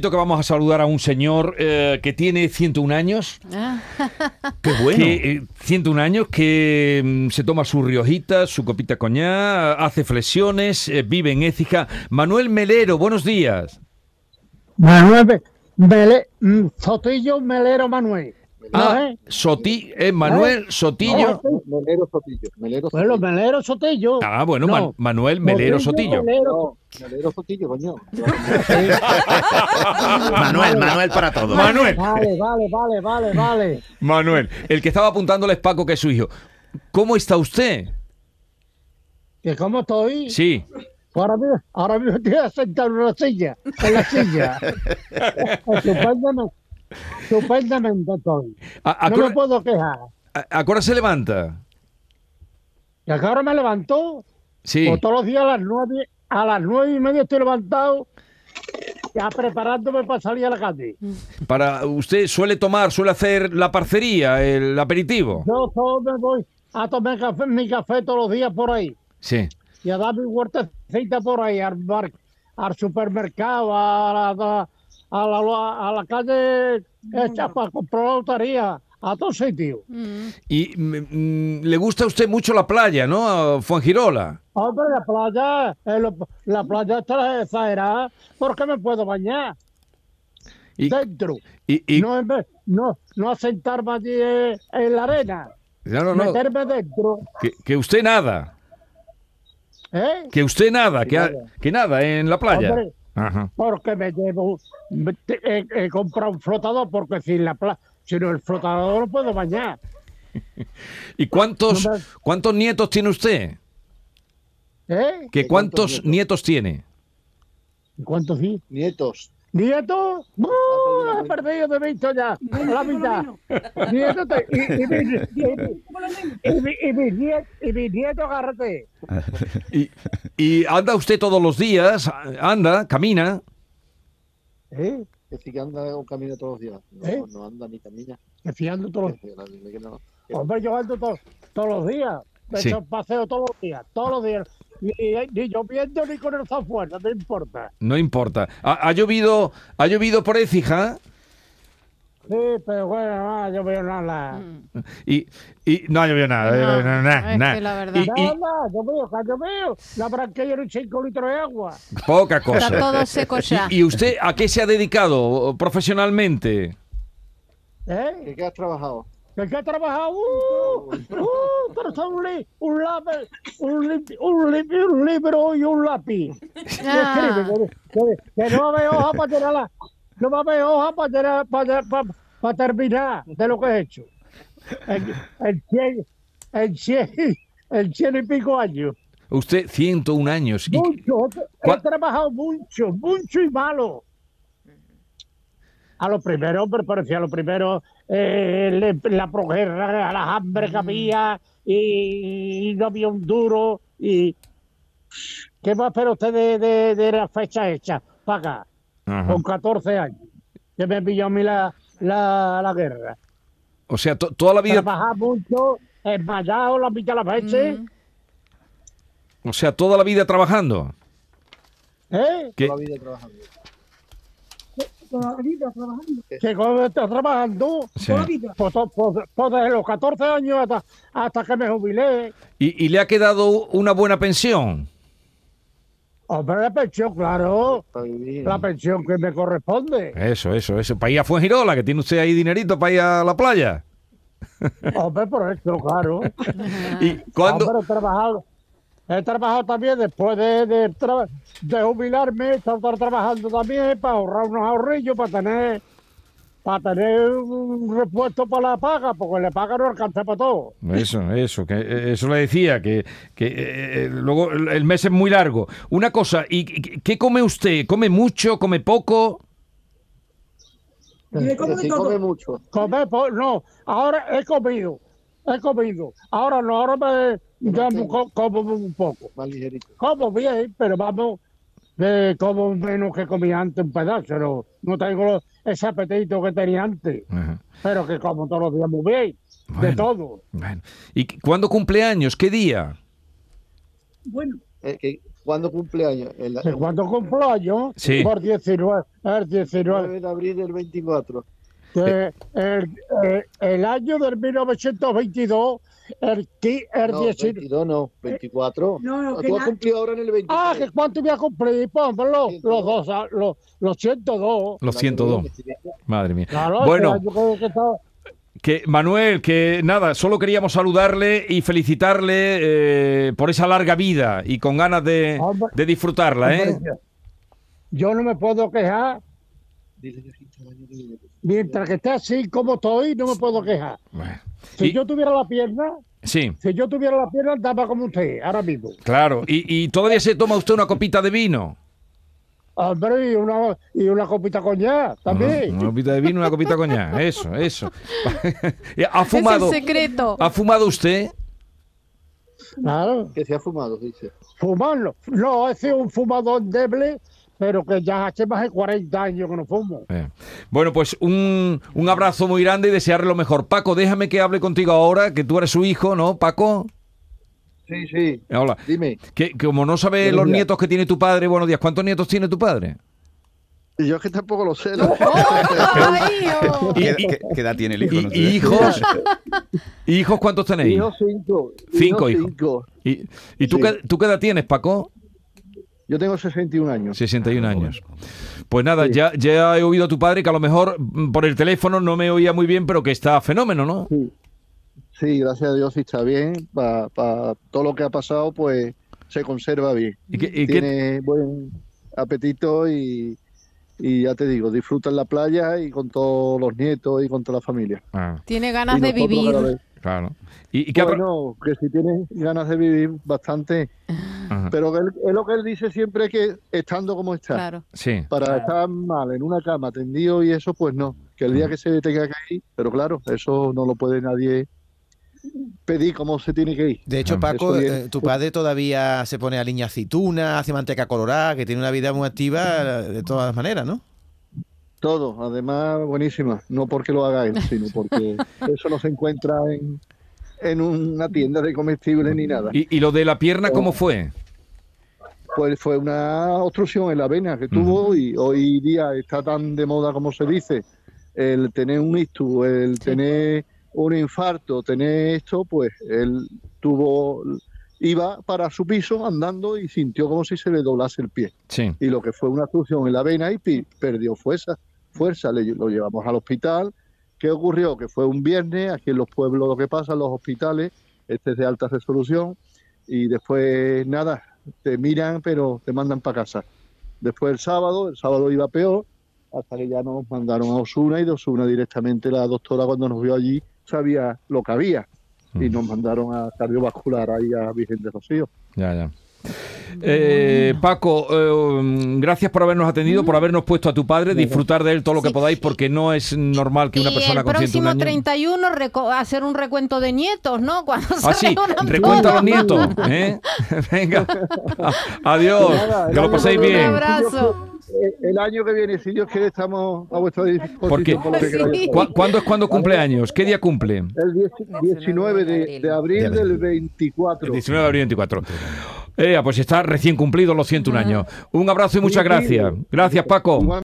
que vamos a saludar a un señor eh, que tiene 101 años. Qué bueno. Que, eh, 101 años, que mm, se toma su riojita, su copita coñá, hace flexiones, eh, vive en Écija. Manuel Melero, buenos días. Manuel Mele- mm, Sotillo Melero Manuel. Ah, ¿No, eh? Soti, eh, Manuel Sotillo. No, Melero Sotillo. Melero Bueno, Sotillo. Melero Sotillo. Ah, bueno, No. Man- Manuel Melero Sotillo. Melero. No, Melero Sotillo, coño. Manuel, Manuel para todos. Manuel, Vale, vale, vale, vale, vale. Manuel, el que estaba apuntándoles Paco, que es su hijo. ¿Cómo está usted? ¿Que cómo estoy? Sí. Ahora mismo, ahora mismo estoy sentado en una silla, en la silla. estupendamente, estupendamente estoy. ¿A, a No qué me hora- puedo quejar. a- a qué hora se levanta? Y acá ahora me levantó, Sí. pues todos los días a las nueve, a las nueve y media estoy levantado, ya preparándome para salir a la calle. Para usted suele tomar, suele hacer la parcería, el aperitivo. Yo solo me voy a tomar café, mi café todos los días por ahí Sí. y a dar mi huertecita por ahí al, bar- al supermercado, a la, a, a la, a la calle hecha para comprar lotería, a todos sitios. Y mm, mm, le gusta a usted mucho la playa, ¿no? A Fuengirola. Hombre, la playa, eh, lo- la playa está exagerada porque me puedo bañar Y, dentro. y- y- No, en vez- no, no a sentarme allí eh, en la arena, no, no, no, meterme dentro. que, que usted nada, ¿eh? que usted nada, que, que nada en la playa. Hombre, Ajá. porque me llevo, me- te- he, he comprado un flotador porque sin la pla si no el flotador no puedo bañar. ¿Y cuántos, cuántos nietos tiene usted? ¿Eh? ¿Que ¿De cuántos cuántos nietos? nietos? tiene? ¿Cuántos sí? Nietos. ¿Nietos? ¡Uh! He perdido de visto ya, la mitad. Nietos te- y, y, mi- y, y, y mis nietos, y mis nietos, agárrate. Y, y anda usted todos los días, anda, camina. ¿Eh? Que sí que anda un camino todos los días. No, ¿Eh? no anda ni camina. Me fiando todos los que no. Hombre, yo ando to- todos los días. Me Sí. echo paseo todos los días, todos los días. Ni, ni lloviendo ni con el afuera, no importa. No importa. ¿Ha, ha llovido, ha llovido por Écija? Sí, pero bueno, no, yo veo nada. Y, y no ha llovido nada. No, eh, nada, es nada. que la verdad- Y- y Nada, yo veo, que yo veo. La branquilla en 5 litros de agua. poca cosa. Está todo seco ya. ¿Y, y usted a qué se ha dedicado profesionalmente? ¿Eh? ¿Qué, qué has trabajado? ¿El que ha trabajado? ¡Uh! ¡Uh! Un, li- un, lápiz, un, li- un, li- un libro y un lápiz. Y Ah. escribe, que, que- que no va a haber hoja para tener la- no va a haber hoja para, tener- para, para, para terminar de lo que he hecho. El, el, cien, el, cien, el cien y pico años. Usted 101 años. Y, Mucho. He, ¿Cuál- trabajado mucho, mucho y malo. A lo primero, me parecía a lo primero eh, le- la proguerra, las hambre que había y, y no había un duro. y ¿Qué va a esperar usted de, de, de la fecha hecha para acá? Ajá. Con 14 años. Que me pilló a mí la, la, la guerra. O sea, to- toda la vida, Trabajar mucho, desmayado la mitad de las veces. Mm. o sea, toda la vida trabajando. ¿Eh? Toda la vida trabajando. Que cuando está trabajando, Sí. pues, to- pues- pues desde los 14 años hasta, hasta que me jubilé, Y, y le ha quedado una buena pensión. hombre, la pensión, claro, la pensión que me corresponde. Eso, eso, eso. Para ir a Fuengirola, que tiene usted ahí dinerito para ir a la playa. Hombre, por eso, claro. ¿Y cuándo? Hombre, he trabajado, he trabajado también después de, de, de jubilarme, he estado trabajando también para ahorrar unos ahorrillos, para tener para tener un repuesto para la paga, porque la paga no alcanza para todo. Eso, eso, que eh, eso le decía, que, que eh, eh, luego el mes es muy largo. Una cosa, ¿y qué- come usted? ¿Come mucho? ¿Come poco? Sí come mucho. Comer, po- no, ahora he comido, he comido. Ahora no, ahora me co- como un poco. Más ligerito. Como bien, pero vamos, eh, como menos que comía antes un pedazo. No, no tengo ese apetito que tenía antes, Ajá. pero que como todos los días muy bien, de Bueno. todo. Bueno. ¿Y cuándo cumple años? ¿Qué día? Eh, que, ¿Cuándo cumpleaños? El, ¿De cuándo cumpleaños? Sí. Por 19, el 19 9 de abril del 24. de- el, eh, el año del 1922, el, qui- el No, 19 22 no, 24. No, no, que Tú has cumplido ahora en el 23. Ah, que cuánto voy a cumplir, pónmelo, los dos, los, los 102. Los 102. Madre mía. Claro, Bueno, este año que- está- que Manuel, que nada, solo queríamos saludarle y felicitarle eh, por esa larga vida y con ganas de, Hombre. de disfrutarla, ¿eh? Yo no me puedo quejar. Mientras que esté así como estoy, no me puedo quejar. Bueno. Si Y- yo tuviera la pierna, Sí, si yo tuviera la pierna, andaba como usted, ahora mismo. claro. Y, y todavía se toma usted una copita de vino. Hombre, y una, y una copita coñac también. Una copita de vino, una copita coñac. Eso, eso. ¿Ha Es fumado? el secreto. ¿Ha fumado usted? Claro, Que se ha fumado, dice. fumarlo. No, he sido un fumador deble, pero que ya hace más de 40 años que no fumo. Eh. Bueno, pues un, un abrazo muy grande y desearle lo mejor. Paco, déjame que hable contigo ahora, que tú eres su hijo, ¿no, Paco? Sí, sí. Hola. Dime. Que, que como no sabe Buenos los días. nietos que tiene tu padre, buenos días. ¿Cuántos nietos tiene tu padre? Y yo es que tampoco lo sé. ¿no? Oh. Y- ¿Qué, qué- qué edad tiene el hijo? ¿Y, No hijos? ¿Hijos cuántos tenéis? Hijos cinco. Cinco hijos hijos. cinco. ¿Y, y tú, Sí. qué, tú qué edad tienes, Paco? Yo tengo 61 años. 61 años. Pues nada, ya, ya he oído a tu padre que a lo mejor mm, por el teléfono no me oía muy bien, pero que está fenómeno, ¿no? Sí. Sí, gracias a Dios sí está bien. Para todo lo que ha pasado, pues se conserva bien. ¿Y qué- y qué- Tiene buen apetito y, y ya te digo, disfruta en la playa y con todos los nietos y con toda la familia. Ah, Tiene ganas de vivir. claro. ¿Y, y qué Bueno, que si tienes ganas de vivir bastante, pero él- es lo que él dice siempre que estando como está, Claro. Sí. para estar mal en una cama tendido y eso, pues no, que el día que se tenga que ir, pero claro, eso no lo puede nadie pedir cómo se tiene que ir. De hecho, Paco, eh, tu padre todavía se pone a liña aceituna, hace manteca colorada, que tiene una vida muy activa de todas maneras, ¿no? Todo, además buenísima, no porque lo haga él, sino porque eso no se encuentra en, en una tienda de comestibles ni nada. ¿Y, y lo de la pierna cómo fue? Pues fue una obstrucción en la vena que tuvo y hoy día está tan de moda como se dice, el tener un ictus, el tener un infarto, tener esto, pues él tuvo, iba para su piso andando y sintió como si se le doblase el pie. Sí. Y lo que fue una obstrucción en la vena y perdió fuerza, fuerza, le, lo llevamos al hospital. ¿Qué ocurrió? Que fue un viernes, aquí en los pueblos lo que pasa, en los hospitales, este es de alta resolución, y después nada, te miran pero te mandan para casa. Después el sábado, el sábado iba peor, hasta que ya nos mandaron a Osuna y de Osuna directamente la doctora cuando nos vio allí sabía lo que había y nos mandaron a cardiovascular ahí a Virgen de Rocío. Ya, ya. Eh, Paco, eh, gracias por habernos atendido, por habernos puesto a tu padre, disfrutar de él todo lo que Sí. podáis, porque no es normal que una y persona el con 101 próximo años... 31 reco- hacer un recuento de nietos, ¿no? Cuando Ah, se sí, recuenta a los nietos. ¿eh? Venga, adiós, Nada, que lo paséis nada, Un bien. abrazo. Eh, El año que viene, si Dios quiere, estamos a vuestra disposición. Porque- Sí. queráis. ¿Cu- ¿Cuándo es cuando cumple años? ¿Qué día cumple? El 10 19 de, de abril del 24. El 19 de abril 24. Eh, pues está recién cumplido los 101 años. Un abrazo y muchas gracias. Gracias, Paco.